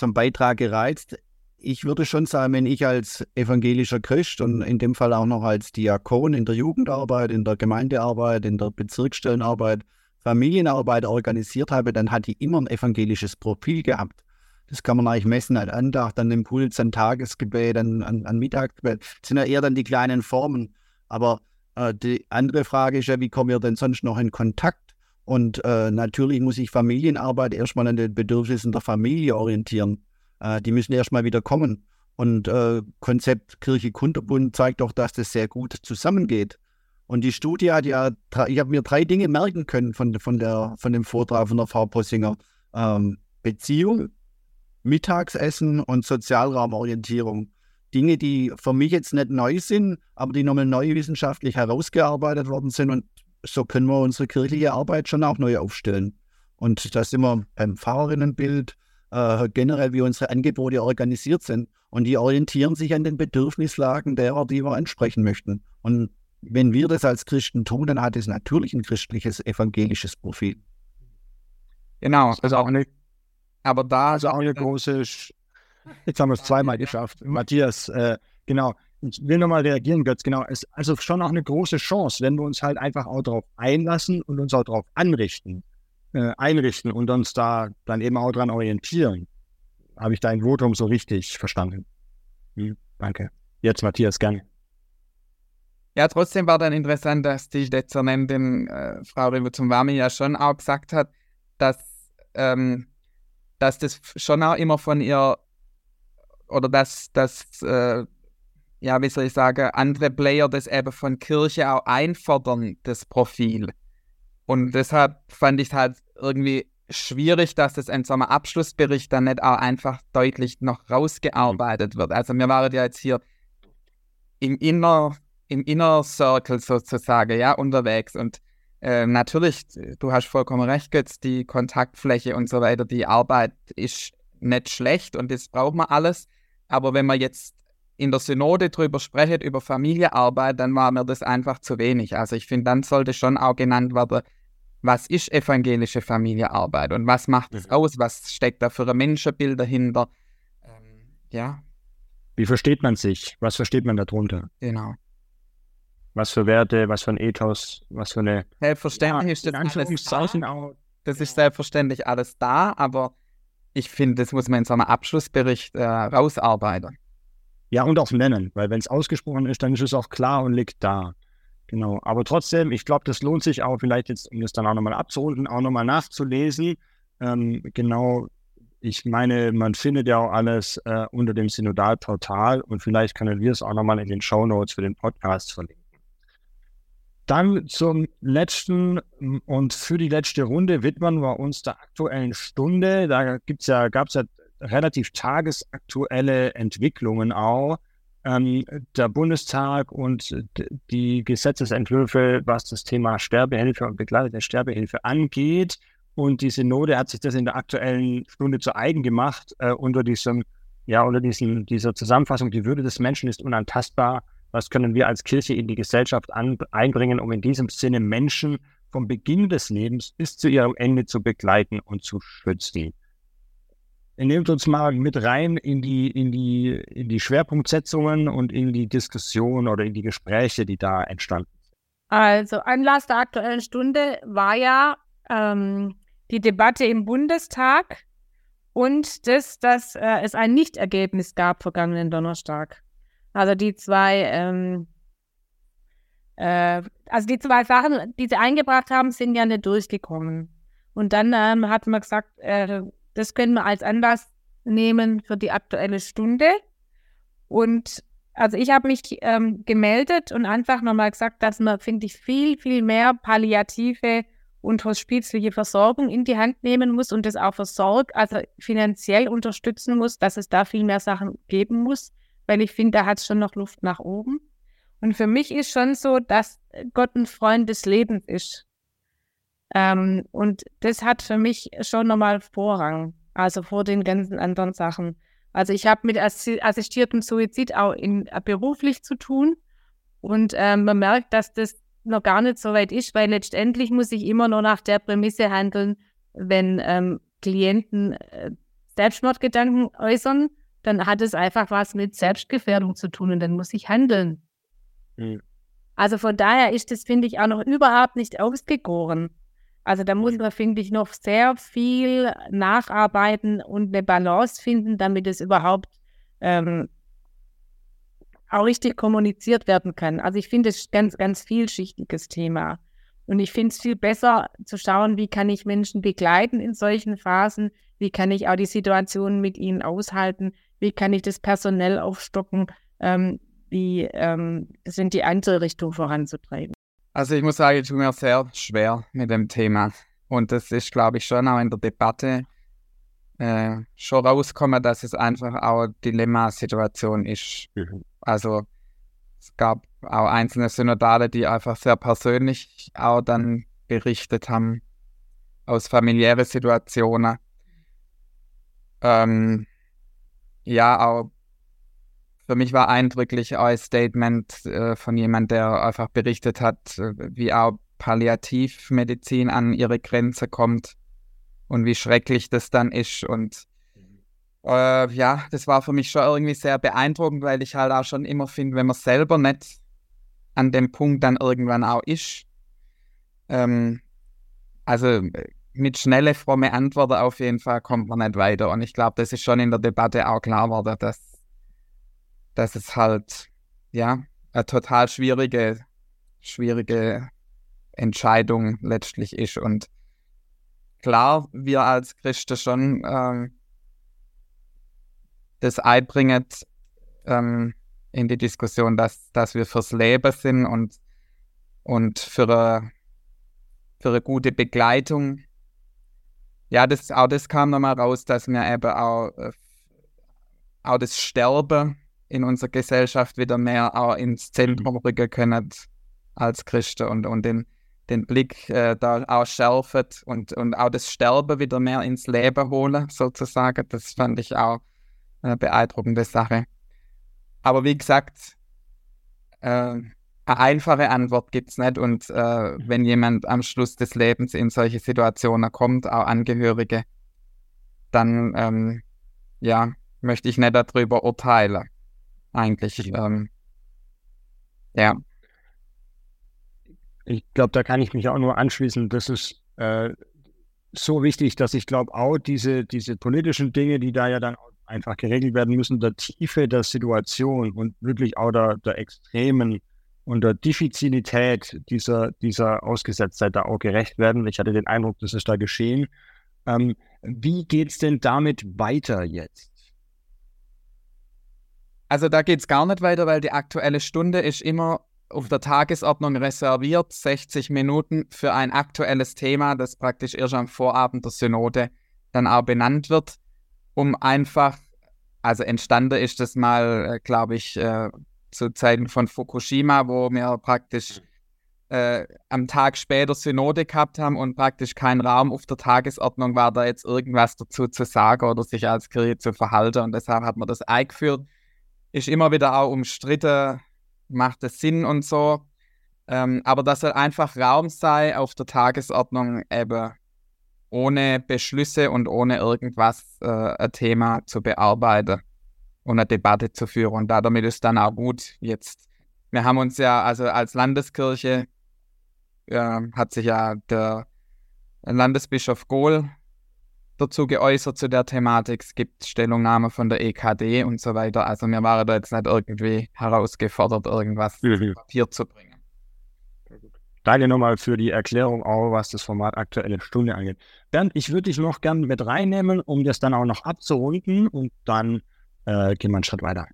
zum Beitrag gereizt. Ich würde schon sagen, wenn ich als evangelischer Christ und in dem Fall auch noch als Diakon in der Jugendarbeit, in der Gemeindearbeit, in der Bezirksstellenarbeit, Familienarbeit organisiert habe, dann hat die immer ein evangelisches Profil gehabt. Das kann man eigentlich messen an Andacht, an Impuls, an Tagesgebet, an, an, an Mittagsgebet. Das sind ja eher dann die kleinen Formen. Aber äh, die andere Frage ist ja, wie kommen wir denn sonst noch in Kontakt und äh, natürlich muss sich Familienarbeit erstmal an den Bedürfnissen der Familie orientieren. Äh, die müssen erstmal wieder kommen. Und äh, Konzept Kirche Kunterbund zeigt auch, dass das sehr gut zusammengeht. Und die Studie hat ja, ich habe mir drei Dinge merken können von, von, der, von dem Vortrag von der Frau Possinger. Ähm, Beziehung, Mittagsessen und Sozialraumorientierung. Dinge, die für mich jetzt nicht neu sind, aber die nochmal neu wissenschaftlich herausgearbeitet worden sind und so können wir unsere kirchliche Arbeit schon auch neu aufstellen. Und da sind wir beim Pfarrerinnenbild, äh, generell wie unsere Angebote organisiert sind. Und die orientieren sich an den Bedürfnislagen derer, die wir ansprechen möchten. Und wenn wir das als Christen tun, dann hat es natürlich ein christliches, evangelisches Profil. Genau, also auch eine, aber da ist auch eine große, jetzt haben wir es zweimal geschafft. Matthias, äh, genau, ich will nochmal reagieren, Götz, genau. Es ist also schon auch eine große Chance, wenn wir uns halt einfach auch darauf einlassen und uns auch darauf anrichten, äh, einrichten und uns da dann eben auch dran orientieren. Habe ich dein Votum so richtig verstanden? Hm, danke. Jetzt Matthias, gerne. Ja, trotzdem war dann interessant, dass die Dezernentin äh, Frau Rivo-Zumwami ja schon auch gesagt hat, dass, ähm, dass das schon auch immer von ihr oder dass, dass äh, ja, wie soll ich sagen, andere Player das eben von Kirche auch einfordern, das Profil. Und deshalb fand ich halt irgendwie schwierig, dass das in so einem Abschlussbericht dann nicht auch einfach deutlich noch rausgearbeitet wird. Also wir waren ja jetzt hier im Inner, im Inner Circle sozusagen, ja, unterwegs. Und äh, natürlich, du hast vollkommen recht, Götz, die Kontaktfläche und so weiter, die Arbeit ist nicht schlecht und das braucht man alles. Aber wenn man jetzt in der Synode drüber sprechen, über Familienarbeit, dann war mir das einfach zu wenig. Also ich finde, dann sollte schon auch genannt werden, was ist evangelische Familienarbeit und was macht es mhm. aus, was steckt da für ein Menschenbild dahinter. Ähm, ja. Wie versteht man sich? Was versteht man darunter? Genau. Was für Werte, was für ein Ethos, was für eine. Selbstverständlich ja, ist das alles da. Das ist selbstverständlich alles da, aber ich finde, das muss man in so einem Abschlussbericht äh, rausarbeiten. Ja, und auch nennen, weil wenn es ausgesprochen ist, dann ist es auch klar und liegt da. Genau. Aber trotzdem, ich glaube, das lohnt sich auch vielleicht jetzt, um das dann auch nochmal abzurunden, auch nochmal nachzulesen. ähm, genau, ich meine, man findet ja auch alles äh, unter dem Synodalportal und vielleicht können wir es auch nochmal in den Show Notes für den Podcast verlinken. Dann zum letzten und für die letzte Runde widmen wir uns der aktuellen Stunde. Da ja, gab es ja relativ tagesaktuelle Entwicklungen auch. Ähm, der Bundestag und die Gesetzesentwürfe, was das Thema Sterbehilfe und begleitete Sterbehilfe angeht. Und die Synode hat sich das in der aktuellen Stunde zu eigen gemacht, äh, unter diesem, ja, unter diesem, dieser Zusammenfassung, die Würde des Menschen ist unantastbar. Was können wir als Kirche in die Gesellschaft an, einbringen, um in diesem Sinne Menschen vom Beginn des Lebens bis zu ihrem Ende zu begleiten und zu schützen? Nehmt uns mal mit rein in die, in die, in die Schwerpunktsetzungen und in die Diskussion oder in die Gespräche, die da entstanden sind. Also Anlass der aktuellen Stunde war ja ähm, die Debatte im Bundestag und das, dass äh, es ein Nichtergebnis gab vergangenen Donnerstag. Also die zwei, ähm, äh, also die zwei Sachen, die sie eingebracht haben, sind ja nicht durchgekommen. Und dann ähm, hat man gesagt, äh, das können wir als Anlass nehmen für die aktuelle Stunde. Und also ich habe mich ähm, gemeldet und einfach nochmal gesagt, dass man, finde ich, viel, viel mehr palliative und hospizliche Versorgung in die Hand nehmen muss und das auch versorgt, also finanziell unterstützen muss, dass es da viel mehr Sachen geben muss, weil ich finde, da hat es schon noch Luft nach oben. Und für mich ist schon so, dass Gott ein Freund des Lebens ist. Ähm, und das hat für mich schon nochmal Vorrang, also vor den ganzen anderen Sachen. Also ich habe mit assistiertem Suizid auch in, äh, beruflich zu tun und ähm, man merkt, dass das noch gar nicht so weit ist, weil letztendlich muss ich immer nur nach der Prämisse handeln, wenn ähm, Klienten äh, Selbstmordgedanken äußern, dann hat es einfach was mit Selbstgefährdung zu tun und dann muss ich handeln. Mhm. Also von daher ist das, finde ich, auch noch überhaupt nicht ausgegoren. Also da muss man, finde ich, noch sehr viel nacharbeiten und eine Balance finden, damit es überhaupt ähm, auch richtig kommuniziert werden kann. Also ich finde es ganz, ganz vielschichtiges Thema. Und ich finde es viel besser zu schauen, wie kann ich Menschen begleiten in solchen Phasen, wie kann ich auch die Situation mit ihnen aushalten, wie kann ich das personell aufstocken, ähm, wie ähm, sind die andere Richtung voranzutreiben. Also ich muss sagen, ich tue mir sehr schwer mit dem Thema. Und das ist, glaube ich, schon auch in der Debatte äh, schon rausgekommen, dass es einfach auch eine Dilemmasituation ist. Mhm. Also es gab auch einzelne Synodale, die einfach sehr persönlich auch dann berichtet haben aus familiären Situationen. Ähm, ja, auch für mich war eindrücklich ein Statement äh, von jemand, der einfach berichtet hat, äh, wie auch Palliativmedizin an ihre Grenze kommt und wie schrecklich das dann ist und äh, ja, das war für mich schon irgendwie sehr beeindruckend, weil ich halt auch schon immer finde, wenn man selber nicht an dem Punkt dann irgendwann auch ist, ähm, also mit schnelle, fromme Antworten auf jeden Fall kommt man nicht weiter. Und ich glaube, das ist schon in der Debatte auch klar geworden, dass, dass es halt, ja, eine total schwierige, schwierige Entscheidung letztlich ist. Und klar, wir als Christen schon ähm, das einbringen ähm, in die Diskussion, dass, dass wir fürs Leben sind und, und für, eine, für eine gute Begleitung. Ja, das, auch das kam nochmal raus, dass wir eben auch, äh, auch das Sterben in unserer Gesellschaft wieder mehr auch ins Zentrum mhm. rücken können als Christen und, und den, den Blick äh, da auch schärfen und, und auch das Sterben wieder mehr ins Leben holen, sozusagen. Das fand ich auch eine beeindruckende Sache. Aber wie gesagt, äh, eine einfache Antwort gibt es nicht. Und äh, wenn jemand am Schluss des Lebens in solche Situationen kommt, auch Angehörige, dann ähm, ja, möchte ich nicht darüber urteilen. Eigentlich. Ähm, ja. Ich glaube, da kann ich mich auch nur anschließen. Das ist äh, so wichtig, dass ich glaube, auch diese, diese politischen Dinge, die da ja dann einfach geregelt werden müssen, der Tiefe der Situation und wirklich auch der, der Extremen und der Diffizilität dieser, dieser Ausgesetztheit da auch gerecht werden. Ich hatte den Eindruck, das ist da geschehen. Ähm, Wie geht es denn damit weiter jetzt? Also da geht es gar nicht weiter, weil die aktuelle Stunde ist immer auf der Tagesordnung reserviert, 60 Minuten für ein aktuelles Thema, das praktisch erst am Vorabend der Synode dann auch benannt wird, um einfach, also entstanden ist das mal, äh, glaube ich, äh, zu Zeiten von Fukushima, wo wir praktisch äh, am Tag später Synode gehabt haben und praktisch kein Raum auf der Tagesordnung war, da jetzt irgendwas dazu zu sagen oder sich als Kirche zu verhalten. Und deshalb hat man das eingeführt. Ist immer wieder auch umstritten, macht es Sinn und so. Ähm, aber dass soll einfach Raum sei auf der Tagesordnung eben ohne Beschlüsse und ohne irgendwas äh, ein Thema zu bearbeiten und eine Debatte zu führen. Und damit ist dann auch gut jetzt. Wir haben uns ja, also als Landeskirche äh, hat sich ja der Landesbischof Gohl dazu geäußert zu der Thematik. Es gibt Stellungnahme von der EKD und so weiter. Also mir war da jetzt nicht irgendwie herausgefordert, irgendwas mhm. Papier zu bringen. Danke nochmal für die Erklärung, auch was das Format Aktuelle Stunde angeht. Bernd, ich würde dich noch gern mit reinnehmen, um das dann auch noch abzurunden und dann äh, gehen wir einen Schritt weiter.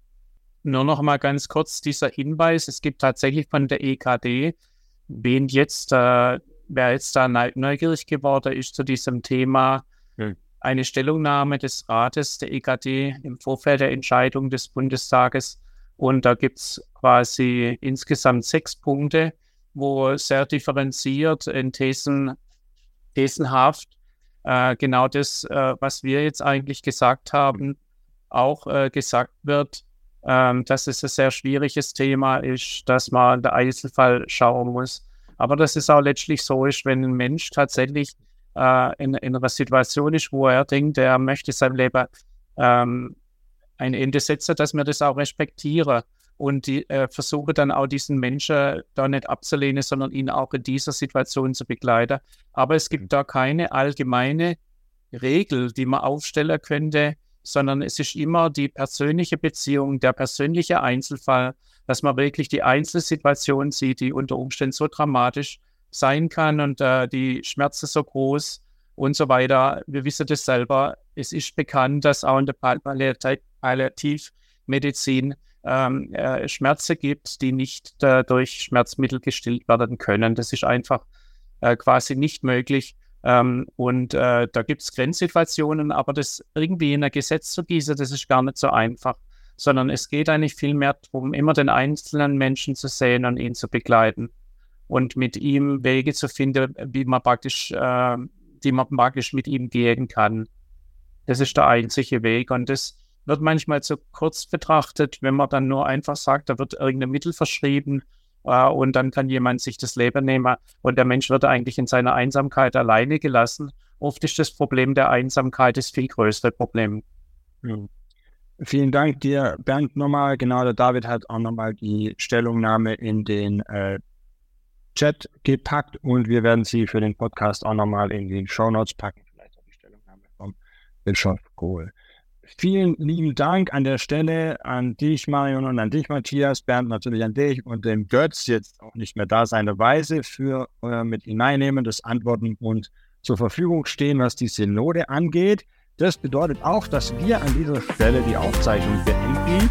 Nur noch mal ganz kurz dieser Hinweis: Es gibt tatsächlich von der EKD, wen jetzt, äh, wer jetzt da neugierig geworden ist zu diesem Thema, hm. eine Stellungnahme des Rates der EKD im Vorfeld der Entscheidung des Bundestages. Und da gibt es quasi insgesamt sechs Punkte, wo sehr differenziert in Thesen, thesenhaft äh, genau das, äh, was wir jetzt eigentlich gesagt haben, auch äh, gesagt wird, ähm, dass es ein sehr schwieriges Thema ist, dass man in der Einzelfall schauen muss. Aber dass es auch letztlich so ist, wenn ein Mensch tatsächlich äh, in, in, einer Situation ist, wo er denkt, er möchte sein Leben ähm, ein Ende setzen, dass wir das auch respektieren und die, äh, versuche dann auch diesen Menschen da nicht abzulehnen, sondern ihn auch in dieser Situation zu begleiten. Aber es gibt mhm. da keine allgemeine Regel, die man aufstellen könnte, sondern es ist immer die persönliche Beziehung, der persönliche Einzelfall, dass man wirklich die Einzelsituation sieht, die unter Umständen so dramatisch sein kann und äh, die Schmerzen so groß und so weiter. Wir wissen das selber. Es ist bekannt, dass auch in der Palliativmedizin ähm, äh, Schmerzen gibt, die nicht äh, durch Schmerzmittel gestillt werden können. Das ist einfach äh, quasi nicht möglich. Ähm, und äh, da gibt es Grenzsituationen, aber das irgendwie in ein Gesetz zu gießen, das ist gar nicht so einfach, sondern es geht eigentlich vielmehr darum, immer den einzelnen Menschen zu sehen und ihn zu begleiten und mit ihm Wege zu finden, wie man praktisch, äh, die man praktisch mit ihm gehen kann. Das ist der einzige Weg und das wird manchmal zu kurz betrachtet, wenn man dann nur einfach sagt, da wird irgendein Mittel verschrieben äh, und dann kann jemand sich das Leben nehmen und der Mensch wird eigentlich in seiner Einsamkeit alleine gelassen. Oft ist das Problem der Einsamkeit das viel größere Problem. Ja. Vielen Dank dir, Bernd, nochmal. Genau, der David hat auch nochmal die Stellungnahme in den äh, Chat gepackt und wir werden sie für den Podcast auch nochmal in den Show Notes packen. Vielleicht auch die Stellungnahme vom Bischof Kohl. Vielen lieben Dank an der Stelle an dich, Marion, und an dich, Matthias, Bernd natürlich an dich und dem Götz, jetzt auch nicht mehr da seine Weise, für euer mit hineinnehmen, das Antworten und zur Verfügung stehen, was die Synode angeht. Das bedeutet auch, dass wir an dieser Stelle die Aufzeichnung beenden.